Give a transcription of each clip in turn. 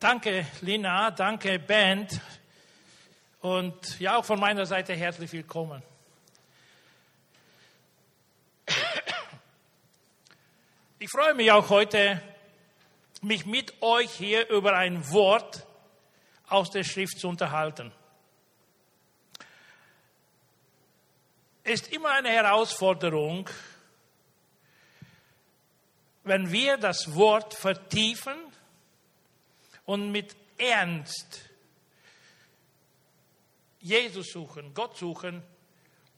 Danke, Lina, danke, Band. Und ja, auch von meiner Seite herzlich willkommen. Ich freue mich auch heute, mich mit euch hier über ein Wort aus der Schrift zu unterhalten. Ist immer eine Herausforderung, wenn wir das Wort vertiefen und mit Ernst Jesus suchen, Gott suchen,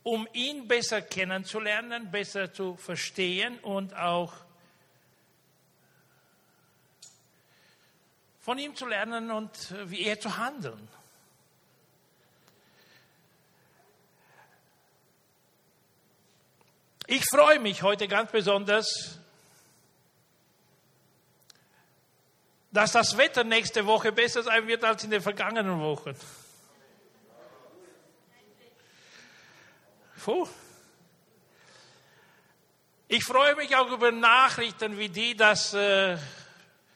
um ihn besser kennenzulernen, besser zu verstehen und auch von ihm zu lernen und wie er zu handeln. Ich freue mich heute ganz besonders, dass das Wetter nächste Woche besser sein wird als in den vergangenen Wochen. Puh. Ich freue mich auch über Nachrichten wie die, dass äh,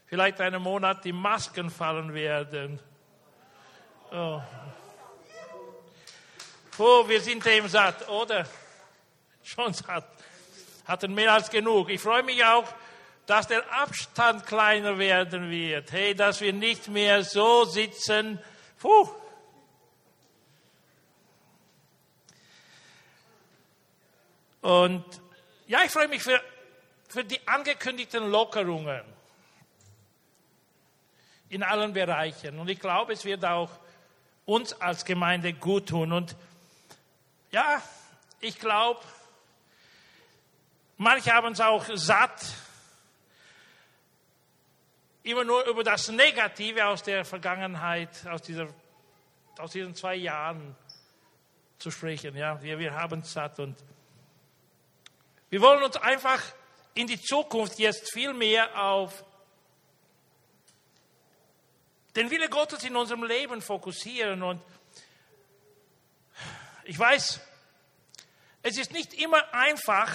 vielleicht einen Monat die Masken fallen werden. Oh. Puh, wir sind dem satt, oder? Schon satt. Hatten mehr als genug. Ich freue mich auch, dass der Abstand kleiner werden wird. Hey, dass wir nicht mehr so sitzen. Puh. Und ja, ich freue mich für, für die angekündigten Lockerungen in allen Bereichen. Und ich glaube, es wird auch uns als Gemeinde gut tun. Und ja, ich glaube, manche haben es auch satt, immer nur über das Negative aus der Vergangenheit, aus, dieser, aus diesen zwei Jahren zu sprechen. Ja, wir, wir haben satt und wir wollen uns einfach in die Zukunft jetzt viel mehr auf den Wille Gottes in unserem Leben fokussieren. Und ich weiß, es ist nicht immer einfach,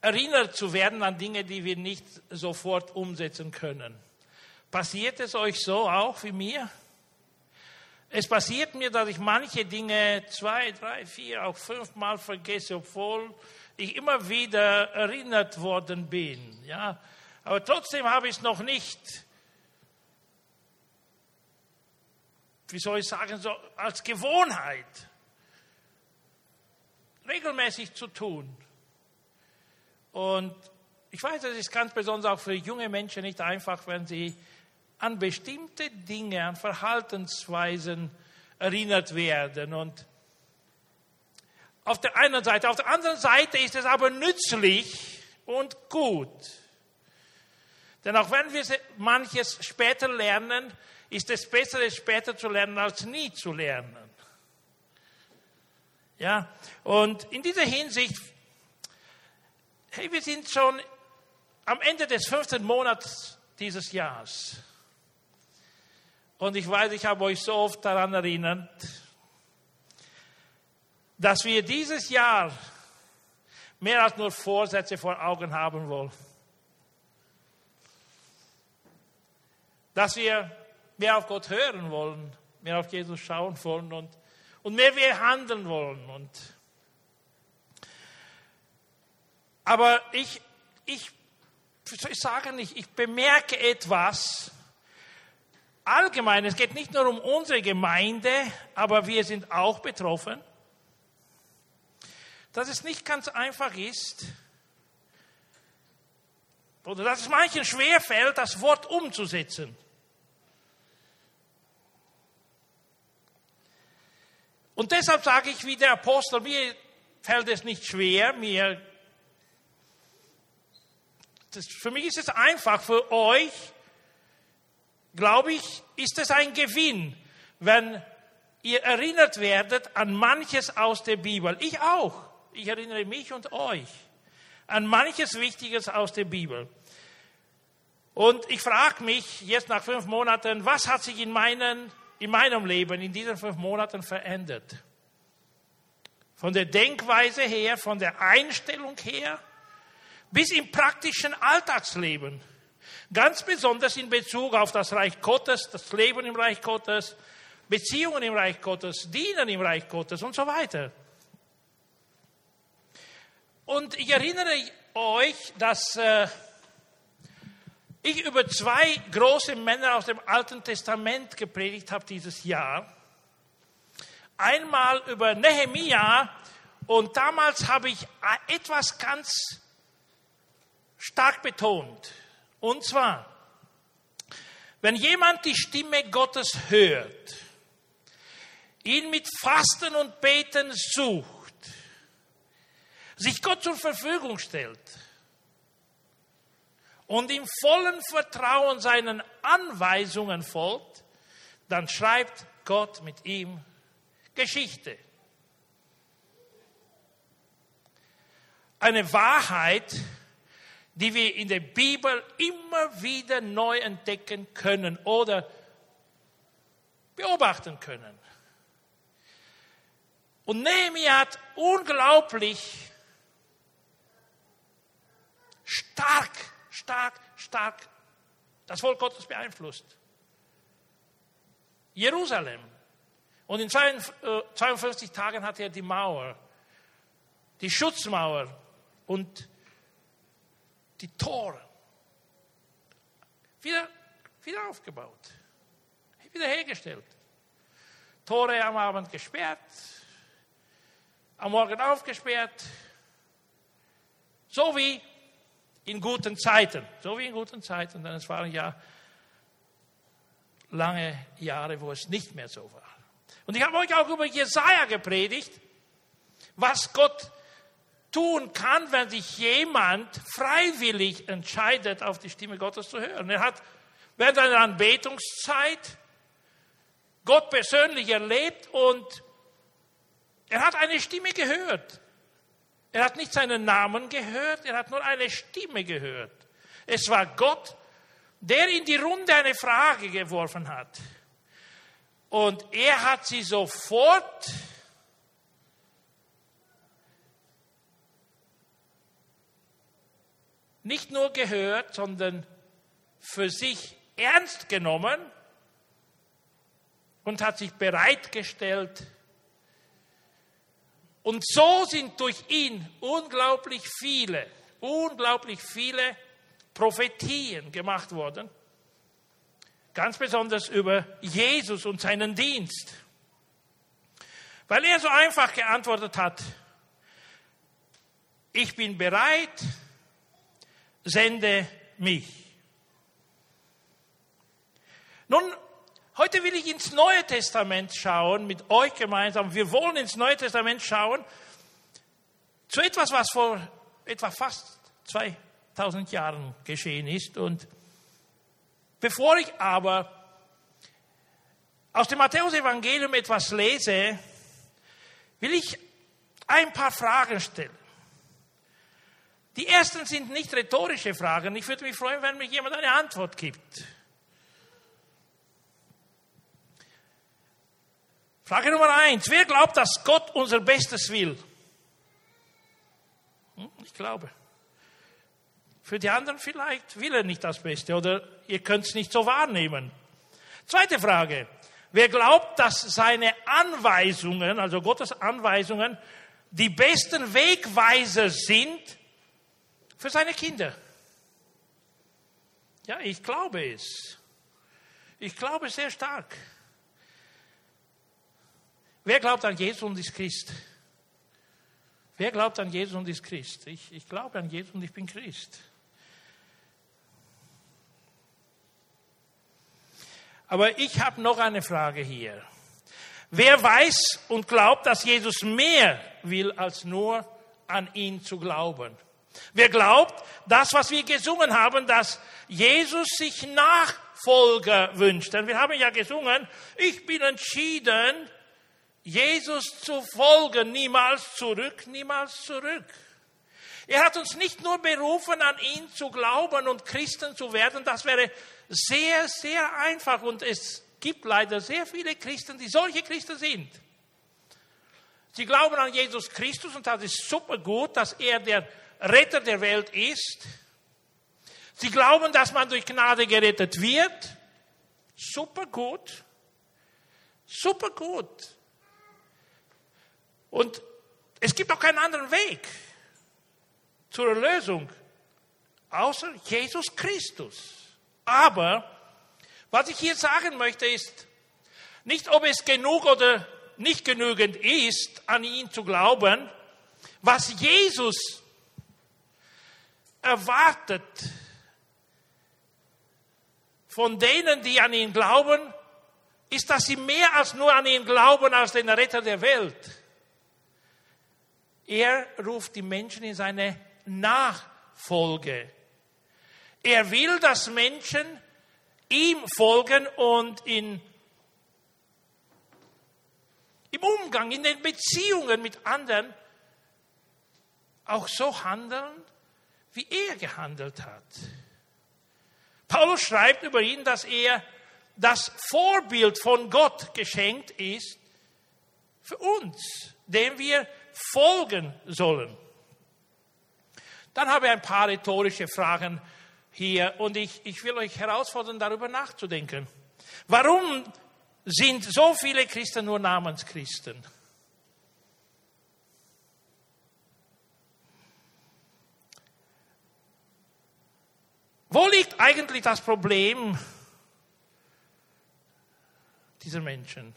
erinnert zu werden an Dinge, die wir nicht sofort umsetzen können. Passiert es euch so auch wie mir? Es passiert mir, dass ich manche Dinge zwei, drei, vier, auch fünfmal vergesse, obwohl ich immer wieder erinnert worden bin. Ja, aber trotzdem habe ich es noch nicht, wie soll ich sagen, so als Gewohnheit regelmäßig zu tun. Und ich weiß, es ist ganz besonders auch für junge Menschen nicht einfach, wenn sie an bestimmte Dinge, an Verhaltensweisen erinnert werden. Und auf der einen Seite, auf der anderen Seite ist es aber nützlich und gut. Denn auch wenn wir manches später lernen, ist es besser, es später zu lernen, als nie zu lernen. Ja, und in dieser Hinsicht, hey, wir sind schon am Ende des fünften Monats dieses Jahres. Und ich weiß, ich habe euch so oft daran erinnert, dass wir dieses Jahr mehr als nur Vorsätze vor Augen haben wollen. Dass wir mehr auf Gott hören wollen, mehr auf Jesus schauen wollen und, und mehr wir handeln wollen. Und aber ich, ich, ich sage nicht, ich bemerke etwas, allgemein, es geht nicht nur um unsere Gemeinde, aber wir sind auch betroffen, dass es nicht ganz einfach ist, oder dass es manchen schwerfällt, das Wort umzusetzen. Und deshalb sage ich wie der Apostel, mir fällt es nicht schwer, mir, das, für mich ist es einfach, für euch glaube ich, ist es ein Gewinn, wenn ihr erinnert werdet an manches aus der Bibel. Ich auch. Ich erinnere mich und euch an manches Wichtiges aus der Bibel. Und ich frage mich jetzt nach fünf Monaten, was hat sich in, meinen, in meinem Leben in diesen fünf Monaten verändert? Von der Denkweise her, von der Einstellung her, bis im praktischen Alltagsleben. Ganz besonders in Bezug auf das Reich Gottes, das Leben im Reich Gottes, Beziehungen im Reich Gottes, Dienen im Reich Gottes und so weiter. Und ich erinnere euch, dass äh, ich über zwei große Männer aus dem Alten Testament gepredigt habe dieses Jahr. Einmal über Nehemia und damals habe ich etwas ganz stark betont. Und zwar, wenn jemand die Stimme Gottes hört, ihn mit Fasten und Beten sucht, sich Gott zur Verfügung stellt und im vollen Vertrauen seinen Anweisungen folgt, dann schreibt Gott mit ihm Geschichte. Eine Wahrheit, die wir in der Bibel immer wieder neu entdecken können oder beobachten können. Und Nehemiah hat unglaublich stark, stark, stark das Volk Gottes beeinflusst. Jerusalem. Und in 52 äh, Tagen hat er die Mauer, die Schutzmauer und die Tore wieder, wieder aufgebaut, wiederhergestellt. Tore am Abend gesperrt, am Morgen aufgesperrt, so wie in guten Zeiten, so wie in guten Zeiten, denn es waren ja lange Jahre, wo es nicht mehr so war. Und ich habe euch auch über Jesaja gepredigt, was Gott tun kann, wenn sich jemand freiwillig entscheidet, auf die Stimme Gottes zu hören. Er hat während einer Anbetungszeit Gott persönlich erlebt und er hat eine Stimme gehört. Er hat nicht seinen Namen gehört, er hat nur eine Stimme gehört. Es war Gott, der in die Runde eine Frage geworfen hat. Und er hat sie sofort nicht nur gehört, sondern für sich ernst genommen und hat sich bereitgestellt, und so sind durch ihn unglaublich viele, unglaublich viele Prophetien gemacht worden. Ganz besonders über Jesus und seinen Dienst. Weil er so einfach geantwortet hat, ich bin bereit, sende mich. Nun Heute will ich ins Neue Testament schauen, mit euch gemeinsam. Wir wollen ins Neue Testament schauen, zu etwas, was vor etwa fast 2000 Jahren geschehen ist. Und bevor ich aber aus dem Matthäus-Evangelium etwas lese, will ich ein paar Fragen stellen. Die ersten sind nicht rhetorische Fragen. Ich würde mich freuen, wenn mir jemand eine Antwort gibt. Frage Nummer eins. Wer glaubt, dass Gott unser Bestes will? Hm, ich glaube. Für die anderen vielleicht will er nicht das Beste oder ihr könnt es nicht so wahrnehmen. Zweite Frage. Wer glaubt, dass seine Anweisungen, also Gottes Anweisungen, die besten Wegweiser sind für seine Kinder? Ja, ich glaube es. Ich glaube sehr stark. Wer glaubt an Jesus und ist Christ? Wer glaubt an Jesus und ist Christ? Ich, ich glaube an Jesus und ich bin Christ. Aber ich habe noch eine Frage hier. Wer weiß und glaubt, dass Jesus mehr will, als nur an ihn zu glauben? Wer glaubt, das, was wir gesungen haben, dass Jesus sich Nachfolger wünscht? Denn wir haben ja gesungen, ich bin entschieden, Jesus zu folgen, niemals zurück, niemals zurück. Er hat uns nicht nur berufen, an ihn zu glauben und Christen zu werden, das wäre sehr, sehr einfach und es gibt leider sehr viele Christen, die solche Christen sind. Sie glauben an Jesus Christus und das ist super gut, dass er der Retter der Welt ist. Sie glauben, dass man durch Gnade gerettet wird. Super gut. Super gut. Und es gibt auch keinen anderen Weg zur Erlösung, außer Jesus Christus. Aber was ich hier sagen möchte ist, nicht ob es genug oder nicht genügend ist, an ihn zu glauben, was Jesus erwartet von denen, die an ihn glauben, ist, dass sie mehr als nur an ihn glauben als den Retter der Welt. Er ruft die Menschen in seine Nachfolge. Er will, dass Menschen ihm folgen und in, im Umgang, in den Beziehungen mit anderen auch so handeln, wie er gehandelt hat. Paulus schreibt über ihn, dass er das Vorbild von Gott geschenkt ist für uns, dem wir folgen sollen. Dann habe ich ein paar rhetorische Fragen hier und ich, ich will euch herausfordern, darüber nachzudenken. Warum sind so viele Christen nur Namenschristen? Wo liegt eigentlich das Problem dieser Menschen?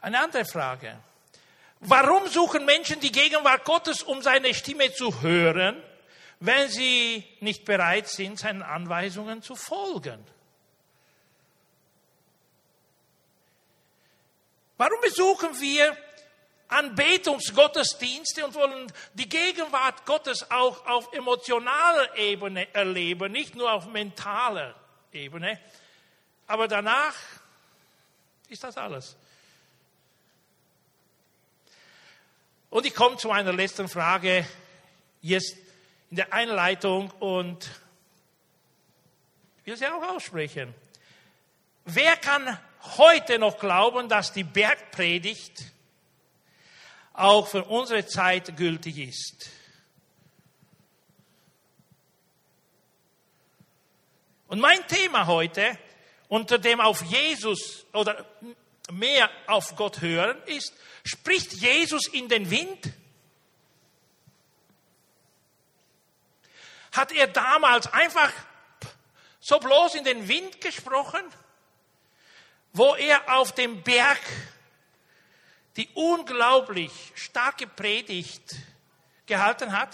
Eine andere Frage. Warum suchen Menschen die Gegenwart Gottes, um seine Stimme zu hören, wenn sie nicht bereit sind, seinen Anweisungen zu folgen? Warum besuchen wir Anbetungsgottesdienste und wollen die Gegenwart Gottes auch auf emotionaler Ebene erleben, nicht nur auf mentaler Ebene? Aber danach ist das alles. Und ich komme zu meiner letzten Frage jetzt in der Einleitung und will sie auch aussprechen. Wer kann heute noch glauben, dass die Bergpredigt auch für unsere Zeit gültig ist? Und mein Thema heute, unter dem auf Jesus oder mehr auf Gott hören, ist, spricht Jesus in den Wind? Hat er damals einfach so bloß in den Wind gesprochen, wo er auf dem Berg die unglaublich starke Predigt gehalten hat?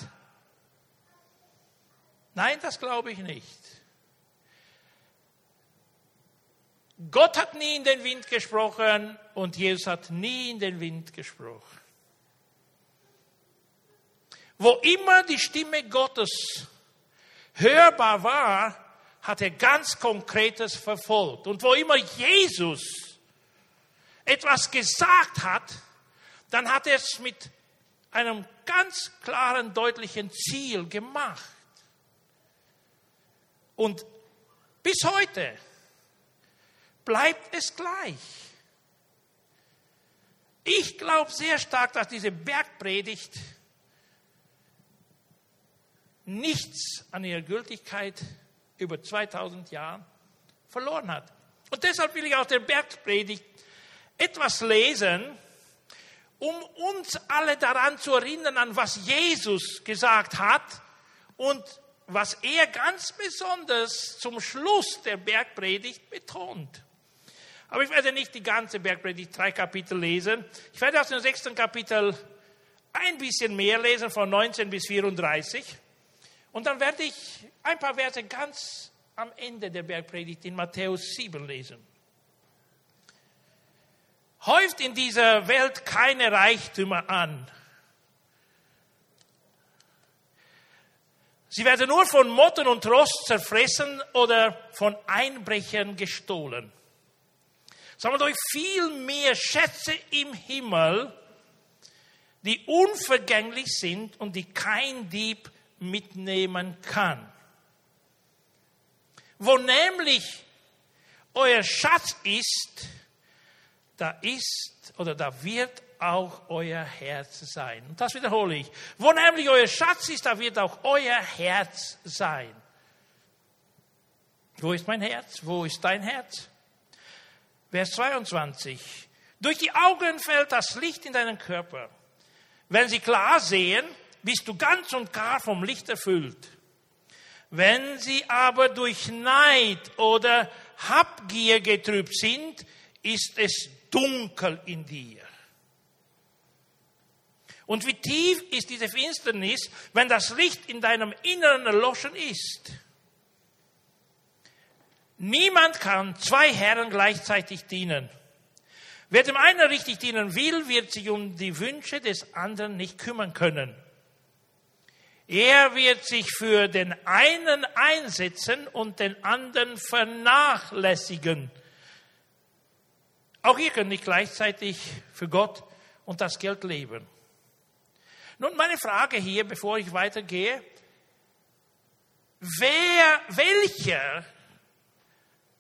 Nein, das glaube ich nicht. Gott hat nie in den Wind gesprochen und Jesus hat nie in den Wind gesprochen. Wo immer die Stimme Gottes hörbar war, hat er ganz Konkretes verfolgt. Und wo immer Jesus etwas gesagt hat, dann hat er es mit einem ganz klaren, deutlichen Ziel gemacht. Und bis heute bleibt es gleich. Ich glaube sehr stark, dass diese Bergpredigt nichts an ihrer Gültigkeit über 2000 Jahren verloren hat. Und deshalb will ich aus der Bergpredigt etwas lesen, um uns alle daran zu erinnern, an was Jesus gesagt hat und was er ganz besonders zum Schluss der Bergpredigt betont. Aber ich werde nicht die ganze Bergpredigt, drei Kapitel lesen. Ich werde aus dem sechsten Kapitel ein bisschen mehr lesen, von 19 bis 34. Und dann werde ich ein paar Verse ganz am Ende der Bergpredigt in Matthäus 7 lesen. Häuft in dieser Welt keine Reichtümer an. Sie werden nur von Motten und Rost zerfressen oder von Einbrechern gestohlen sammelt euch viel mehr Schätze im Himmel, die unvergänglich sind und die kein Dieb mitnehmen kann. Wo nämlich euer Schatz ist, da ist oder da wird auch euer Herz sein. Und das wiederhole ich. Wo nämlich euer Schatz ist, da wird auch euer Herz sein. Wo ist mein Herz? Wo ist dein Herz? Vers 22. Durch die Augen fällt das Licht in deinen Körper. Wenn sie klar sehen, bist du ganz und gar vom Licht erfüllt. Wenn sie aber durch Neid oder Habgier getrübt sind, ist es dunkel in dir. Und wie tief ist diese Finsternis, wenn das Licht in deinem Inneren erloschen ist? Niemand kann zwei Herren gleichzeitig dienen. Wer dem einen richtig dienen will, wird sich um die Wünsche des anderen nicht kümmern können. Er wird sich für den einen einsetzen und den anderen vernachlässigen. Auch ihr könnt nicht gleichzeitig für Gott und das Geld leben. Nun, meine Frage hier, bevor ich weitergehe, wer, welcher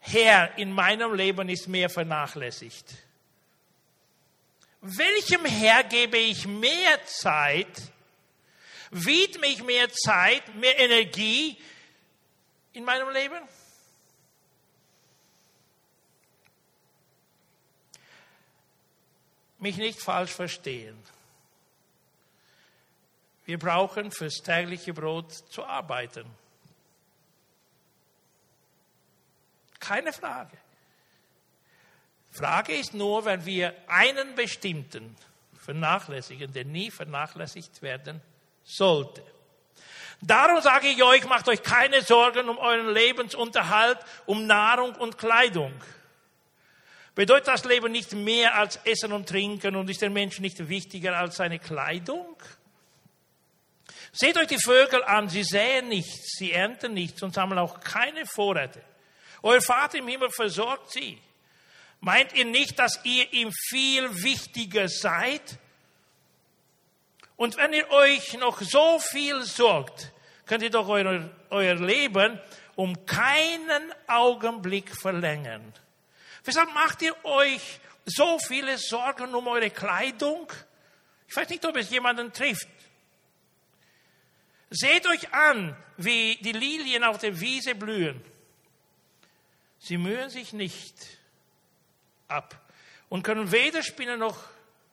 Herr in meinem Leben ist mehr vernachlässigt? Welchem Herr gebe ich mehr Zeit, widme ich mehr Zeit, mehr Energie in meinem Leben? Mich nicht falsch verstehen. Wir brauchen fürs tägliche Brot zu arbeiten. Keine Frage. Frage ist nur, wenn wir einen bestimmten vernachlässigen, der nie vernachlässigt werden sollte. Darum sage ich euch, macht euch keine Sorgen um euren Lebensunterhalt, um Nahrung und Kleidung. Bedeutet das Leben nicht mehr als Essen und Trinken und ist der Mensch nicht wichtiger als seine Kleidung? Seht euch die Vögel an, sie säen nichts, sie ernten nichts und sammeln auch keine Vorräte. Euer Vater im Himmel versorgt sie. Meint ihr nicht, dass ihr ihm viel wichtiger seid? Und wenn ihr euch noch so viel sorgt, könnt ihr doch euer, euer Leben um keinen Augenblick verlängern. Weshalb macht ihr euch so viele Sorgen um eure Kleidung? Ich weiß nicht, ob es jemanden trifft. Seht euch an, wie die Lilien auf der Wiese blühen. Sie mühen sich nicht ab und können weder spinnen noch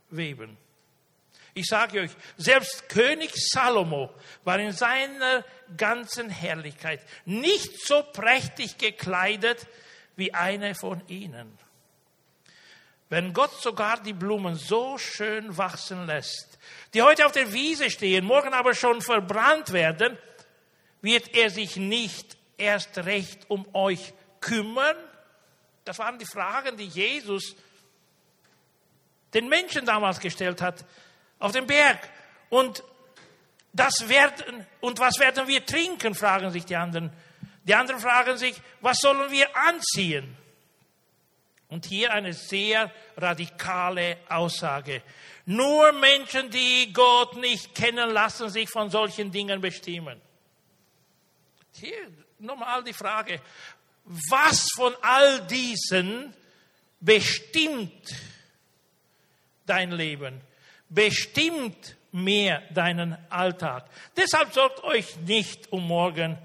weben. Ich sage euch, selbst König Salomo war in seiner ganzen Herrlichkeit nicht so prächtig gekleidet wie eine von ihnen. Wenn Gott sogar die Blumen so schön wachsen lässt, die heute auf der Wiese stehen, morgen aber schon verbrannt werden, wird er sich nicht erst recht um euch kümmern? Das waren die Fragen, die Jesus den Menschen damals gestellt hat auf dem Berg. Und das werden, und was werden wir trinken, fragen sich die anderen. Die anderen fragen sich, was sollen wir anziehen? Und hier eine sehr radikale Aussage. Nur Menschen, die Gott nicht kennen, lassen sich von solchen Dingen bestimmen. Hier nochmal die Frage, was von all diesen bestimmt dein Leben? bestimmt mehr deinen Alltag. Deshalb sorgt euch nicht um morgen,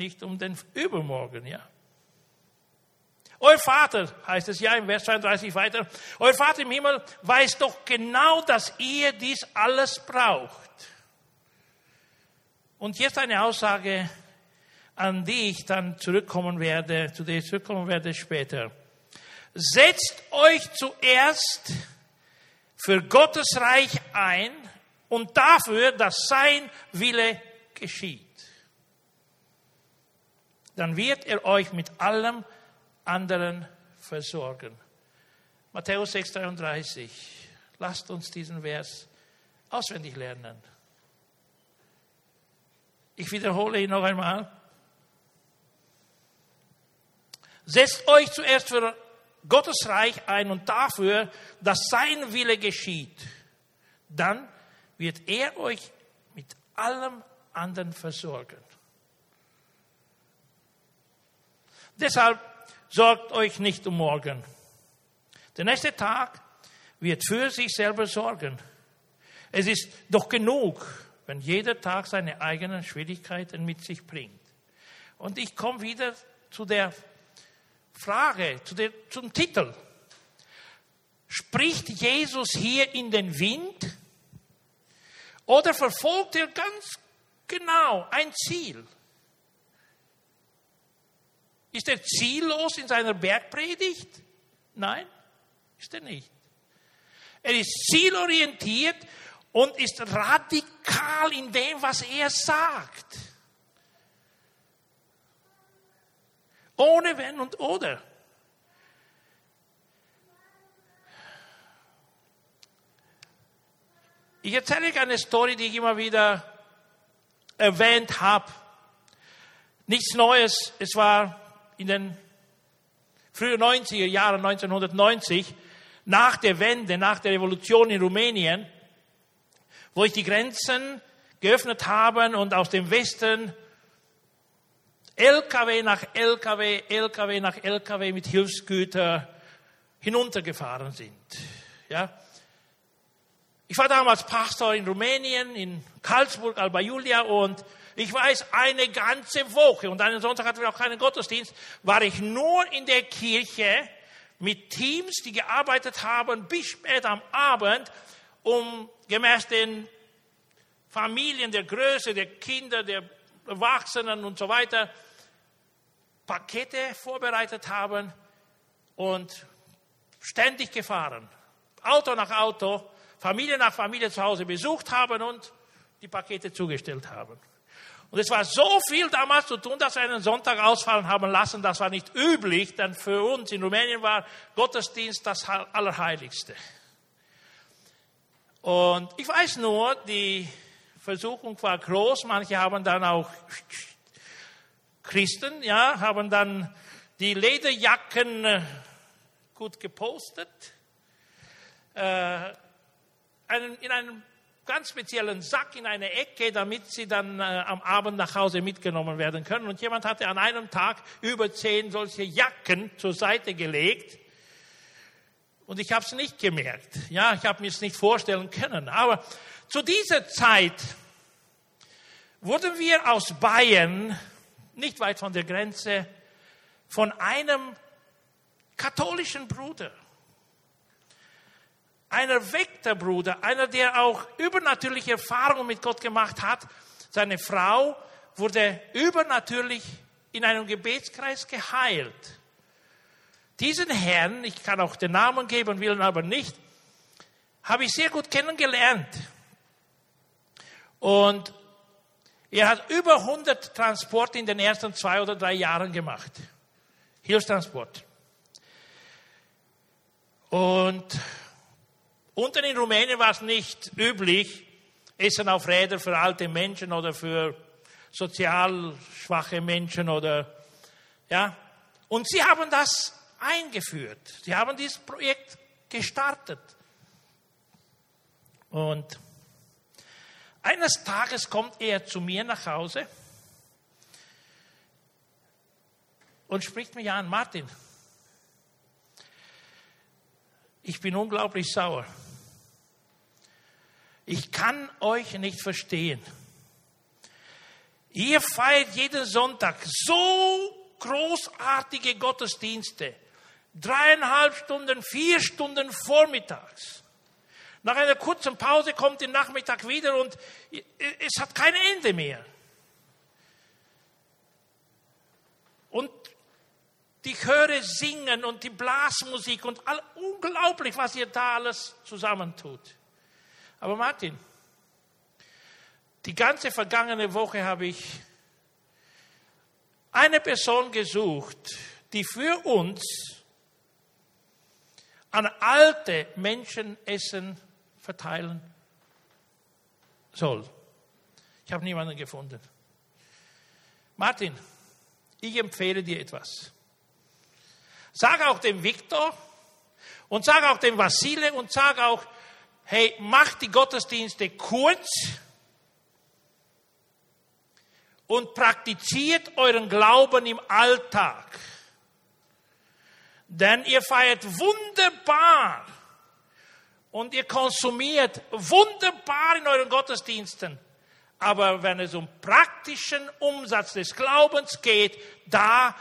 nicht um den Übermorgen, ja. Euer Vater, heißt es ja im Vers 32 weiter, euer Vater im Himmel weiß doch genau, dass ihr dies alles braucht. Und jetzt eine Aussage, an die ich dann zurückkommen werde, zu der ich zurückkommen werde später. Setzt euch zuerst für Gottes Reich ein und dafür, dass sein Wille geschieht. Dann wird er euch mit allem anderen versorgen. Matthäus 6,33. Lasst uns diesen Vers auswendig lernen. Ich wiederhole ihn noch einmal. Setzt euch zuerst für Gottes Reich ein und dafür, dass sein Wille geschieht, dann wird er euch mit allem anderen versorgen. Deshalb sorgt euch nicht um morgen, Der nächste Tag wird für sich selber sorgen. Es ist doch genug, wenn jeder Tag seine eigenen Schwierigkeiten mit sich bringt. Und ich komme wieder zu der Frage, zu der, zum Titel. Spricht Jesus hier in den Wind oder verfolgt er ganz genau ein Ziel? Ist er ziellos in seiner Bergpredigt? Nein, ist er nicht. Er ist zielorientiert und ist radikal in dem, was er sagt. Ohne Wenn und Oder. Ich erzähle euch eine Story, die ich immer wieder erwähnt habe. Nichts Neues. Es war in den frühen 90er Jahren, 1990, nach der Wende, nach der Revolution in Rumänien, wo ich die Grenzen geöffnet haben und aus dem Westen LKW nach LKW, LKW nach LKW mit Hilfsgütern hinuntergefahren sind. Ja. Ich war damals Pastor in Rumänien, in Karlsburg, Alba Julia und ich weiß, eine ganze Woche und einen Sonntag hatten wir auch keinen Gottesdienst, war ich nur in der Kirche mit Teams, die gearbeitet haben bis spät am Abend, um gemäß den Familien, der Größe der Kinder, der Erwachsenen und so weiter, Pakete vorbereitet haben und ständig gefahren. Auto nach Auto, Familie nach Familie zu Hause besucht haben und die Pakete zugestellt haben. Und es war so viel damals zu tun, dass wir einen Sonntag ausfallen haben lassen. Das war nicht üblich, denn für uns in Rumänien war Gottesdienst das Allerheiligste. Und ich weiß nur, die Versuchung war groß. Manche haben dann auch Christen, ja, haben dann die Lederjacken äh, gut gepostet. Äh, in einem ganz speziellen Sack in eine Ecke, damit sie dann äh, am Abend nach Hause mitgenommen werden können. Und jemand hatte an einem Tag über zehn solche Jacken zur Seite gelegt. Und ich habe es nicht gemerkt. Ja, ich habe mir es nicht vorstellen können. Aber zu dieser Zeit wurden wir aus Bayern, nicht weit von der Grenze, von einem katholischen Bruder ein erweckter Bruder, einer, der auch übernatürliche Erfahrungen mit Gott gemacht hat. Seine Frau wurde übernatürlich in einem Gebetskreis geheilt. Diesen Herrn, ich kann auch den Namen geben, will aber nicht, habe ich sehr gut kennengelernt. Und er hat über 100 Transporte in den ersten zwei oder drei Jahren gemacht. Hilfstransport. Und Unten in Rumänien war es nicht üblich, Essen auf Räder für alte Menschen oder für sozial schwache Menschen oder, ja. Und sie haben das eingeführt. Sie haben dieses Projekt gestartet. Und eines Tages kommt er zu mir nach Hause und spricht mich an, Martin, ich bin unglaublich sauer. Ich kann euch nicht verstehen. Ihr feiert jeden Sonntag so großartige Gottesdienste. Dreieinhalb Stunden, vier Stunden vormittags. Nach einer kurzen Pause kommt der Nachmittag wieder und es hat kein Ende mehr. Und die Chöre singen und die Blasmusik und all, unglaublich, was ihr da alles zusammentut. Aber Martin, die ganze vergangene Woche habe ich eine Person gesucht, die für uns an alte Menschen Essen verteilen soll. Ich habe niemanden gefunden. Martin, ich empfehle dir etwas. Sag auch dem Viktor und sag auch dem Vasile und sag auch, hey, macht die Gottesdienste kurz und praktiziert euren Glauben im Alltag. Denn ihr feiert wunderbar und ihr konsumiert wunderbar in euren Gottesdiensten. Aber wenn es um praktischen Umsatz des Glaubens geht, da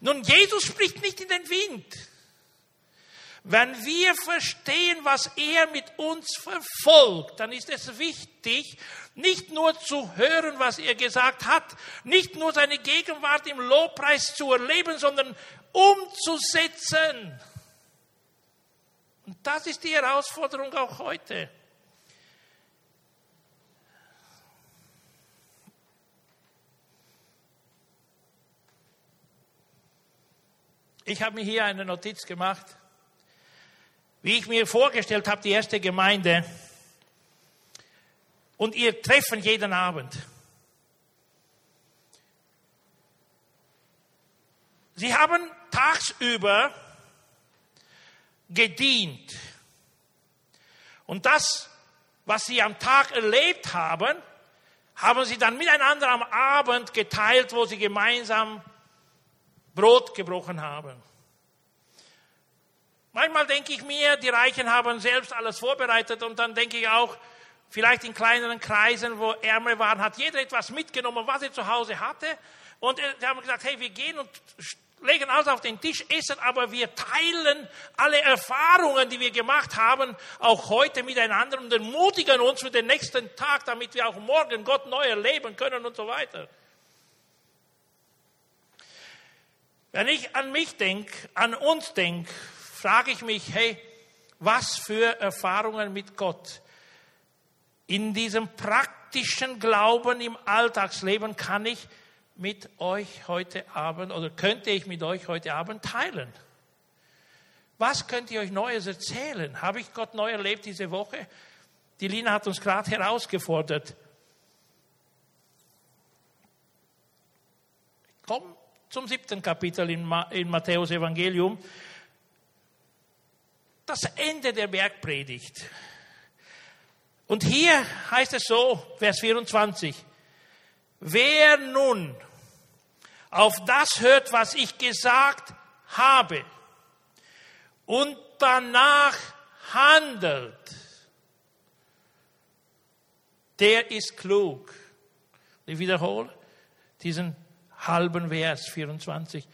Nun, Jesus spricht nicht in den Wind. Wenn wir verstehen, was er mit uns verfolgt, dann ist es wichtig, nicht nur zu hören, was er gesagt hat, nicht nur seine Gegenwart im Lobpreis zu erleben, sondern umzusetzen. Und das ist die Herausforderung auch heute. Ich habe mir hier eine Notiz gemacht, wie ich mir vorgestellt habe, die erste Gemeinde. Und ihr Treffen jeden Abend. Sie haben tagsüber gedient. Und das, was sie am Tag erlebt haben, haben sie dann miteinander am Abend geteilt, wo sie gemeinsam Brot gebrochen haben. Manchmal denke ich mir, die Reichen haben selbst alles vorbereitet und dann denke ich auch, vielleicht in kleineren Kreisen, wo Ärmere waren, hat jeder etwas mitgenommen, was er zu Hause hatte. Und sie haben gesagt, hey, wir gehen und legen alles auf den Tisch, essen, aber wir teilen alle Erfahrungen, die wir gemacht haben, auch heute miteinander und ermutigen uns für den nächsten Tag, damit wir auch morgen Gott neu erleben können und so weiter. Wenn ich an mich denke, an uns denke, frage ich mich, hey, was für Erfahrungen mit Gott in diesem praktischen Glauben im Alltagsleben kann ich mit euch heute Abend oder könnte ich mit euch heute Abend teilen? Was könnt ihr euch Neues erzählen? Habe ich Gott neu erlebt diese Woche? Die Lina hat uns gerade herausgefordert. Komm zum siebten Kapitel in, Ma in Matthäus Evangelium. Das Ende der Bergpredigt. Und hier heißt es so, Vers 24. Wer nun auf das hört, was ich gesagt habe und danach handelt, der ist klug. Ich wiederhole diesen halben Vers 24.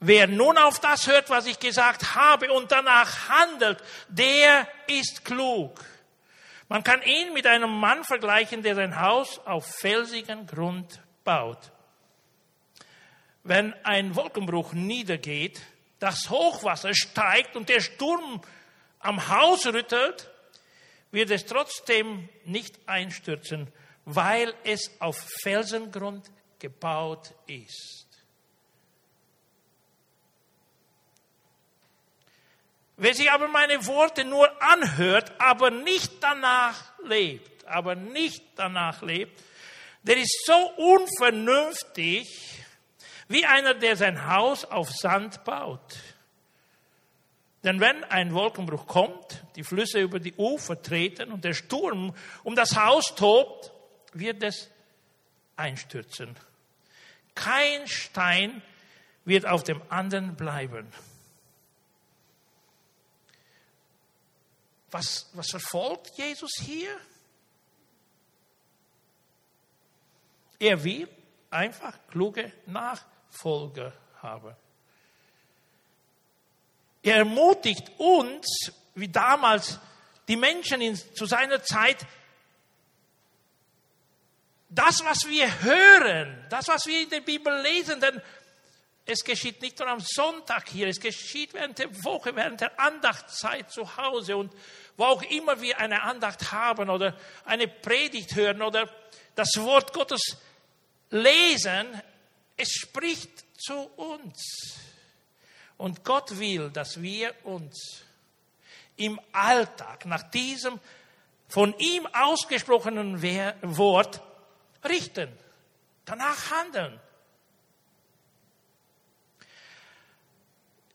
Wer nun auf das hört, was ich gesagt habe und danach handelt, der ist klug. Man kann ihn mit einem Mann vergleichen, der sein Haus auf felsigen Grund baut. Wenn ein Wolkenbruch niedergeht, das Hochwasser steigt und der Sturm am Haus rüttelt, wird es trotzdem nicht einstürzen, weil es auf Felsengrund gebaut ist. Wer sich aber meine Worte nur anhört, aber nicht danach lebt, aber nicht danach lebt, der ist so unvernünftig wie einer, der sein Haus auf Sand baut. Denn wenn ein Wolkenbruch kommt, die Flüsse über die Ufer treten und der Sturm um das Haus tobt, wird es einstürzen. Kein Stein wird auf dem anderen bleiben. Was, was verfolgt Jesus hier? Er will einfach kluge Nachfolger haben. Er ermutigt uns, wie damals die Menschen in, zu seiner Zeit, das, was wir hören, das, was wir in der Bibel lesen, denn es geschieht nicht nur am Sonntag hier, es geschieht während der Woche, während der Andachtzeit zu Hause und wo auch immer wir eine Andacht haben oder eine Predigt hören oder das Wort Gottes lesen, es spricht zu uns. Und Gott will, dass wir uns im Alltag nach diesem von ihm ausgesprochenen Wort richten, danach handeln.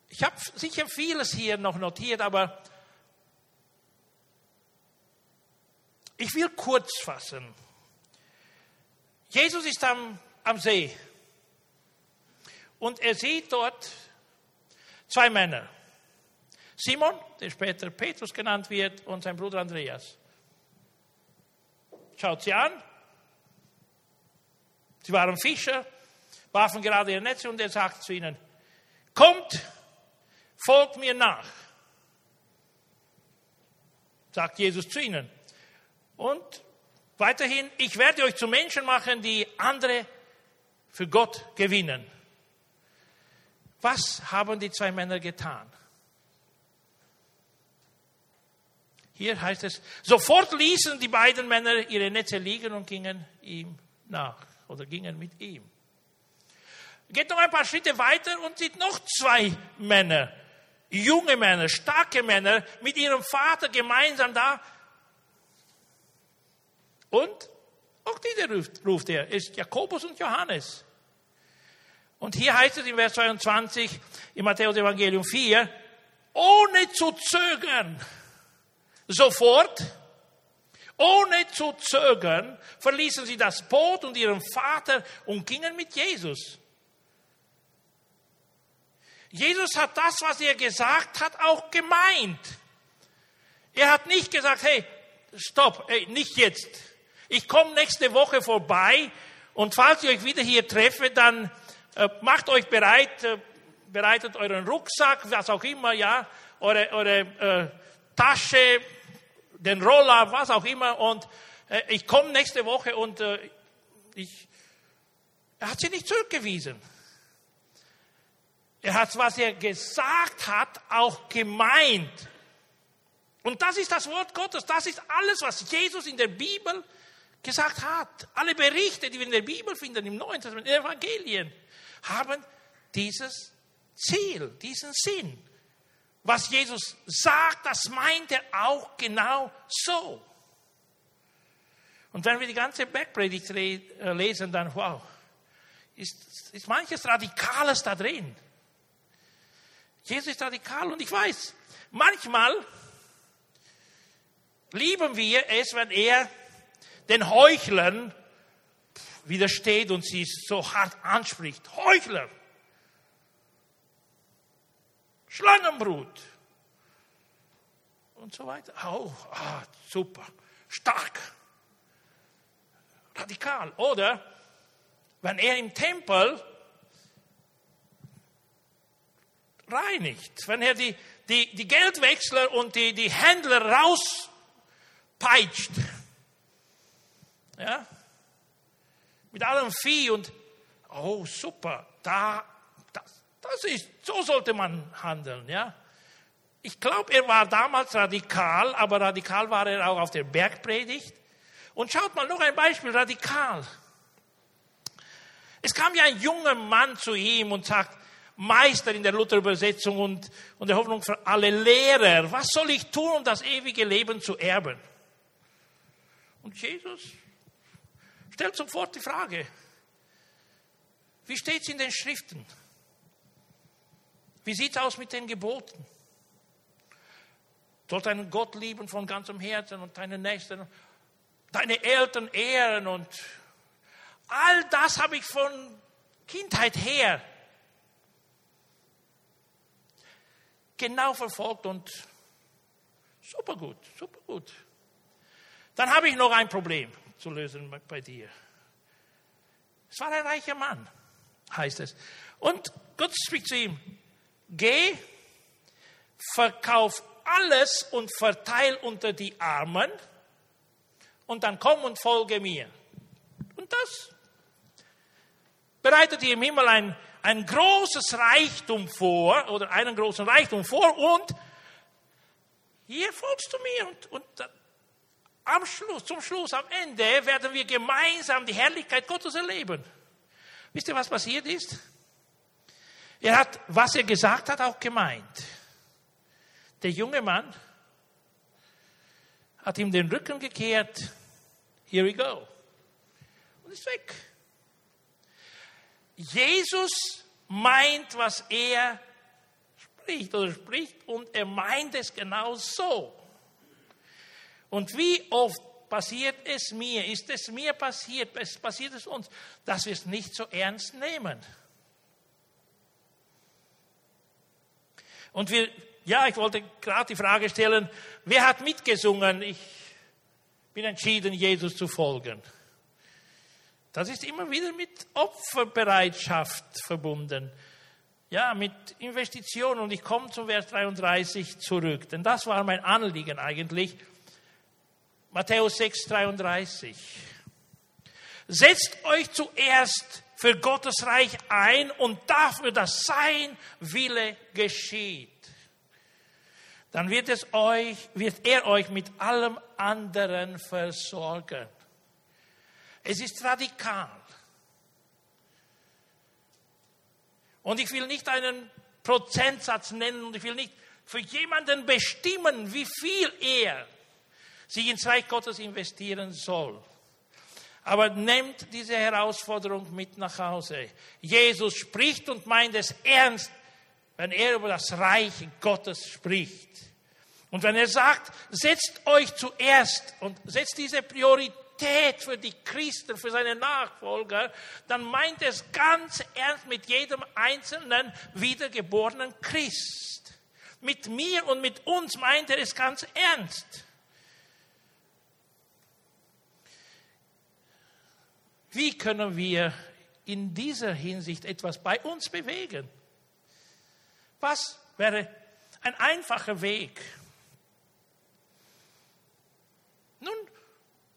Ich habe sicher vieles hier noch notiert, aber ich will kurz fassen. Jesus ist am, am See und er sieht dort zwei Männer. Simon, der später Petrus genannt wird, und sein Bruder Andreas. Schaut sie an. Sie waren Fischer, warfen gerade ihr Netze und er sagt zu ihnen, kommt, folgt mir nach. Sagt Jesus zu ihnen. Und weiterhin, ich werde euch zu Menschen machen, die andere für Gott gewinnen. Was haben die zwei Männer getan? Hier heißt es, sofort ließen die beiden Männer ihre Netze liegen und gingen ihm nach oder gingen mit ihm. Geht noch ein paar Schritte weiter und sieht noch zwei Männer, junge Männer, starke Männer, mit ihrem Vater gemeinsam da. Und auch diese ruft, ruft er, ist Jakobus und Johannes. Und hier heißt es in Vers 22 im Matthäus Evangelium 4, ohne zu zögern, Sofort, ohne zu zögern, verließen sie das Boot und ihren Vater und gingen mit Jesus. Jesus hat das, was er gesagt hat, auch gemeint. Er hat nicht gesagt, hey, stopp, hey, nicht jetzt. Ich komme nächste Woche vorbei und falls ihr euch wieder hier treffe, dann äh, macht euch bereit, äh, bereitet euren Rucksack, was auch immer, ja, eure, eure äh, Tasche, den Roller, was auch immer. Und äh, ich komme nächste Woche und äh, ich, er hat sie nicht zurückgewiesen. Er hat, was er gesagt hat, auch gemeint. Und das ist das Wort Gottes. Das ist alles, was Jesus in der Bibel gesagt hat. Alle Berichte, die wir in der Bibel finden, im Neuen Testament, in den Evangelien, haben dieses Ziel, diesen Sinn was Jesus sagt, das meint er auch genau so. Und wenn wir die ganze Bergpredigt äh, lesen, dann, wow, ist, ist manches Radikales da drin. Jesus ist radikal und ich weiß, manchmal lieben wir es, wenn er den Heuchlern widersteht und sie so hart anspricht. Heuchler! Schlangenbrut und so weiter. Oh, ah, super, stark, radikal. Oder wenn er im Tempel reinigt, wenn er die, die, die Geldwechsler und die, die Händler rauspeitscht, ja, mit allem Vieh und, oh super, da das ist, so sollte man handeln, ja. Ich glaube, er war damals radikal, aber radikal war er auch auf der Bergpredigt. Und schaut mal noch ein Beispiel, radikal. Es kam ja ein junger Mann zu ihm und sagt, Meister in der Luther-Übersetzung und, und der Hoffnung für alle Lehrer, was soll ich tun, um das ewige Leben zu erben? Und Jesus stellt sofort die Frage, wie steht es in den Schriften? Wie sieht es aus mit den Geboten? Sollst deinen Gott lieben von ganzem Herzen und deinen Nächsten, deine Eltern ehren und all das habe ich von Kindheit her genau verfolgt und super gut, super gut. Dann habe ich noch ein Problem zu lösen bei dir. Es war ein reicher Mann, heißt es. Und Gott spricht zu ihm, geh, verkauf alles und verteil unter die Armen und dann komm und folge mir. Und das bereitet dir im Himmel ein, ein großes Reichtum vor oder einen großen Reichtum vor und hier folgst du mir und, und am Schluss, zum Schluss, am Ende werden wir gemeinsam die Herrlichkeit Gottes erleben. Wisst ihr, was passiert ist? Er hat, was er gesagt hat, auch gemeint. Der junge Mann hat ihm den Rücken gekehrt. Here we go. Und ist weg. Jesus meint, was er spricht oder spricht und er meint es genau so. Und wie oft passiert es mir, ist es mir passiert, passiert es uns, dass wir es nicht so ernst nehmen. Und wir, ja, ich wollte gerade die Frage stellen, wer hat mitgesungen? Ich bin entschieden, Jesus zu folgen. Das ist immer wieder mit Opferbereitschaft verbunden. Ja, mit Investitionen. Und ich komme zum Vers 33 zurück, denn das war mein Anliegen eigentlich. Matthäus 6, 33. Setzt euch zuerst für Gottes Reich ein und dafür, dass sein Wille geschieht. Dann wird, es euch, wird er euch mit allem anderen versorgen. Es ist radikal. Und ich will nicht einen Prozentsatz nennen und ich will nicht für jemanden bestimmen, wie viel er sich ins Reich Gottes investieren soll. Aber nehmt diese Herausforderung mit nach Hause. Jesus spricht und meint es ernst, wenn er über das Reich Gottes spricht. Und wenn er sagt, setzt euch zuerst und setzt diese Priorität für die Christen, für seine Nachfolger, dann meint es ganz ernst mit jedem einzelnen wiedergeborenen Christ. Mit mir und mit uns meint er es ganz ernst. Wie können wir in dieser Hinsicht etwas bei uns bewegen? Was wäre ein einfacher Weg? Nun,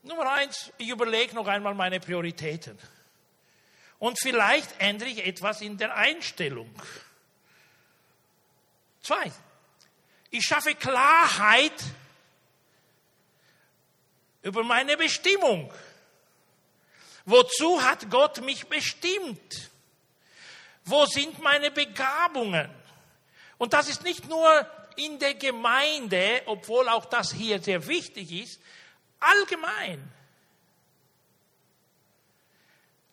Nummer eins, ich überlege noch einmal meine Prioritäten. Und vielleicht ändere ich etwas in der Einstellung. Zwei, ich schaffe Klarheit über meine Bestimmung. Wozu hat Gott mich bestimmt? Wo sind meine Begabungen? Und das ist nicht nur in der Gemeinde, obwohl auch das hier sehr wichtig ist, allgemein.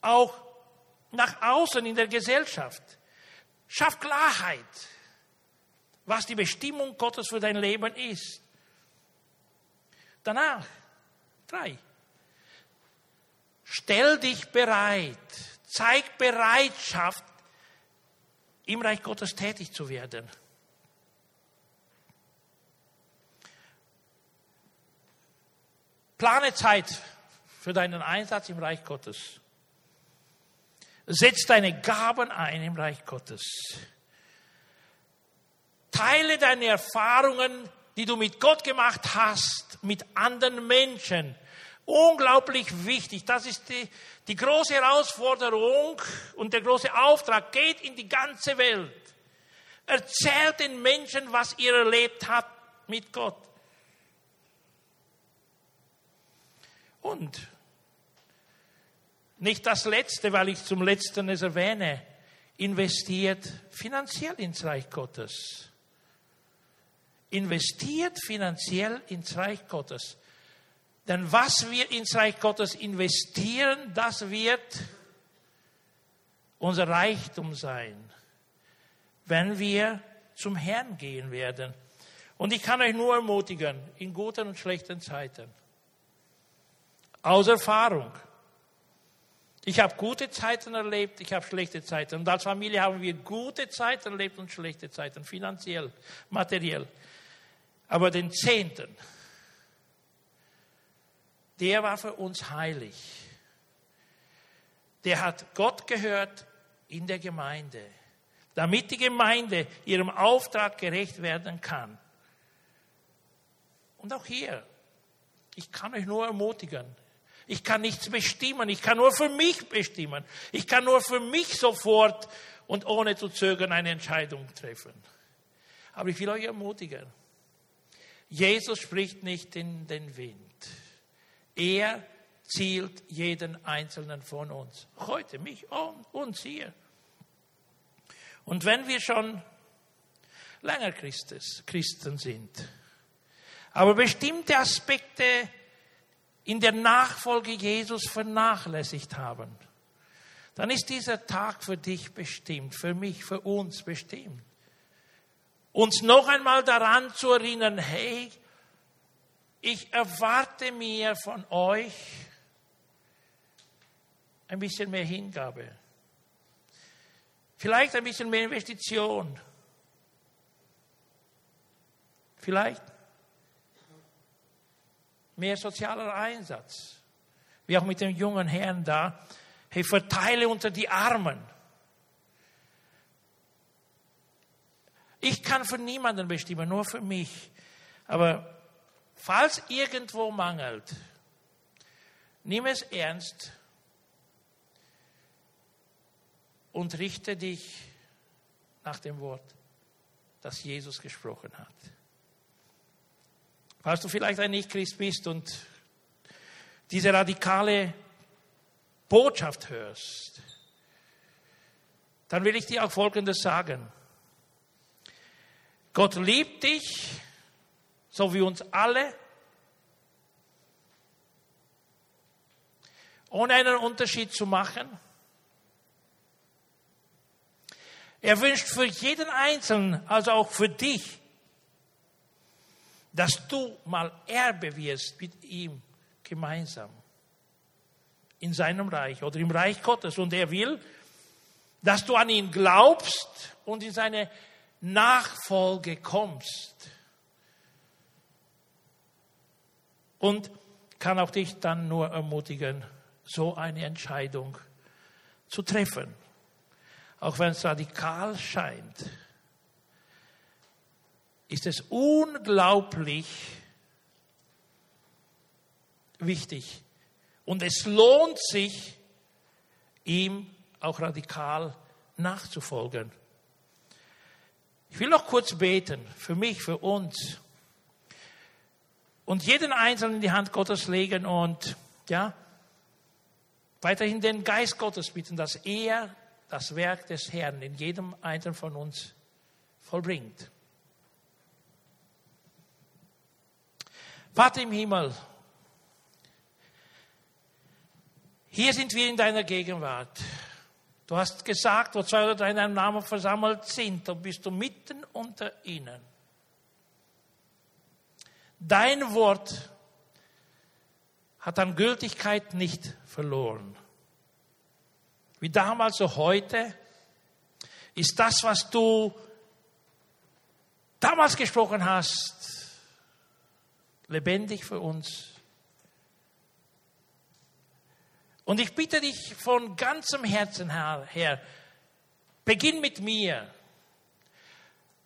Auch nach außen in der Gesellschaft. Schaff Klarheit, was die Bestimmung Gottes für dein Leben ist. Danach, drei, Stell dich bereit. Zeig Bereitschaft, im Reich Gottes tätig zu werden. Plane Zeit für deinen Einsatz im Reich Gottes. Setz deine Gaben ein im Reich Gottes. Teile deine Erfahrungen, die du mit Gott gemacht hast, mit anderen Menschen. Unglaublich wichtig. Das ist die, die große Herausforderung und der große Auftrag. Geht in die ganze Welt. Erzählt den Menschen, was ihr erlebt habt mit Gott. Und nicht das Letzte, weil ich zum Letzten es erwähne, investiert finanziell ins Reich Gottes. Investiert finanziell ins Reich Gottes. Denn was wir ins Reich Gottes investieren, das wird unser Reichtum sein, wenn wir zum Herrn gehen werden. Und ich kann euch nur ermutigen, in guten und schlechten Zeiten, aus Erfahrung. Ich habe gute Zeiten erlebt, ich habe schlechte Zeiten. Und als Familie haben wir gute Zeiten erlebt und schlechte Zeiten, finanziell, materiell. Aber den Zehnten, der war für uns heilig. Der hat Gott gehört in der Gemeinde, damit die Gemeinde ihrem Auftrag gerecht werden kann. Und auch hier, ich kann euch nur ermutigen. Ich kann nichts bestimmen, ich kann nur für mich bestimmen. Ich kann nur für mich sofort und ohne zu zögern eine Entscheidung treffen. Aber ich will euch ermutigen. Jesus spricht nicht in den Wind. Er zielt jeden einzelnen von uns. Heute mich und uns hier. Und wenn wir schon länger Christus, Christen sind, aber bestimmte Aspekte in der Nachfolge Jesus vernachlässigt haben, dann ist dieser Tag für dich bestimmt, für mich, für uns bestimmt. Uns noch einmal daran zu erinnern, hey, ich erwarte mir von euch ein bisschen mehr Hingabe. Vielleicht ein bisschen mehr Investition. Vielleicht mehr sozialer Einsatz. Wie auch mit dem jungen Herrn da. Hey, verteile unter die Armen. Ich kann für niemanden bestimmen, nur für mich. Aber falls irgendwo mangelt, nimm es ernst und richte dich nach dem Wort, das Jesus gesprochen hat. Falls du vielleicht ein Nicht-Christ bist und diese radikale Botschaft hörst, dann will ich dir auch Folgendes sagen. Gott liebt dich, so wie uns alle, ohne einen Unterschied zu machen. Er wünscht für jeden Einzelnen, also auch für dich, dass du mal Erbe wirst mit ihm gemeinsam in seinem Reich oder im Reich Gottes. Und er will, dass du an ihn glaubst und in seine Nachfolge kommst. Und kann auch dich dann nur ermutigen, so eine Entscheidung zu treffen auch wenn es radikal scheint, ist es unglaublich wichtig. Und es lohnt sich, ihm auch radikal nachzufolgen. Ich will noch kurz beten, für mich, für uns. Und jeden Einzelnen in die Hand Gottes legen und, ja, weiterhin den Geist Gottes bitten, dass er das Werk des Herrn in jedem Einzelnen von uns vollbringt. Vater im Himmel, hier sind wir in deiner Gegenwart. Du hast gesagt, wo zwei oder drei in deinem Namen versammelt sind, dann bist du mitten unter ihnen. Dein Wort hat an Gültigkeit nicht verloren wie damals so heute, ist das, was du damals gesprochen hast, lebendig für uns. Und ich bitte dich von ganzem Herzen her, Herr, beginn mit mir.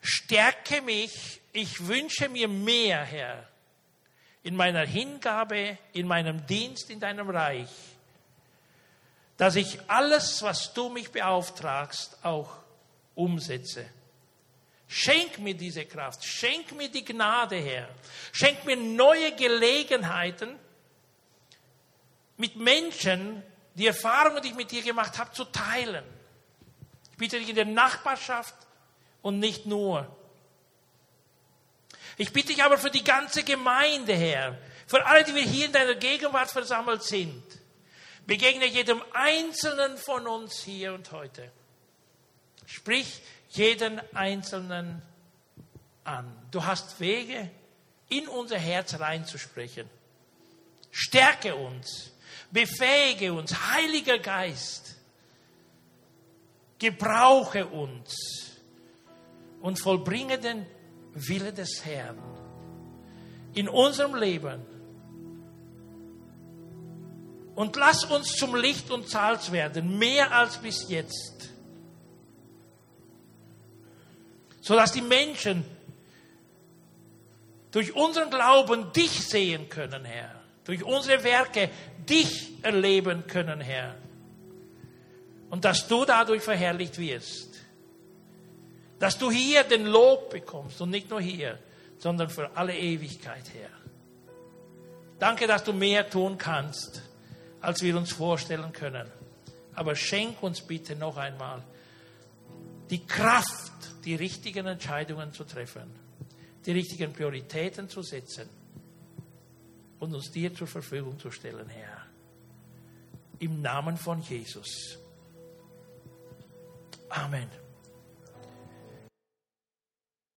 Stärke mich. Ich wünsche mir mehr, Herr, in meiner Hingabe, in meinem Dienst in deinem Reich dass ich alles, was du mich beauftragst, auch umsetze. Schenk mir diese Kraft, schenk mir die Gnade, Herr. Schenk mir neue Gelegenheiten, mit Menschen die Erfahrungen, die ich mit dir gemacht habe, zu teilen. Ich bitte dich in der Nachbarschaft und nicht nur. Ich bitte dich aber für die ganze Gemeinde, Herr, für alle, die wir hier in deiner Gegenwart versammelt sind Begegne jedem Einzelnen von uns hier und heute. Sprich jeden Einzelnen an. Du hast Wege, in unser Herz reinzusprechen. Stärke uns, befähige uns, Heiliger Geist. Gebrauche uns und vollbringe den Wille des Herrn in unserem Leben und lass uns zum Licht und Salz werden, mehr als bis jetzt. Sodass die Menschen durch unseren Glauben dich sehen können, Herr. Durch unsere Werke dich erleben können, Herr. Und dass du dadurch verherrlicht wirst. Dass du hier den Lob bekommst und nicht nur hier, sondern für alle Ewigkeit, Herr. Danke, dass du mehr tun kannst als wir uns vorstellen können. Aber schenk uns bitte noch einmal die Kraft, die richtigen Entscheidungen zu treffen, die richtigen Prioritäten zu setzen und uns dir zur Verfügung zu stellen, Herr. Im Namen von Jesus. Amen.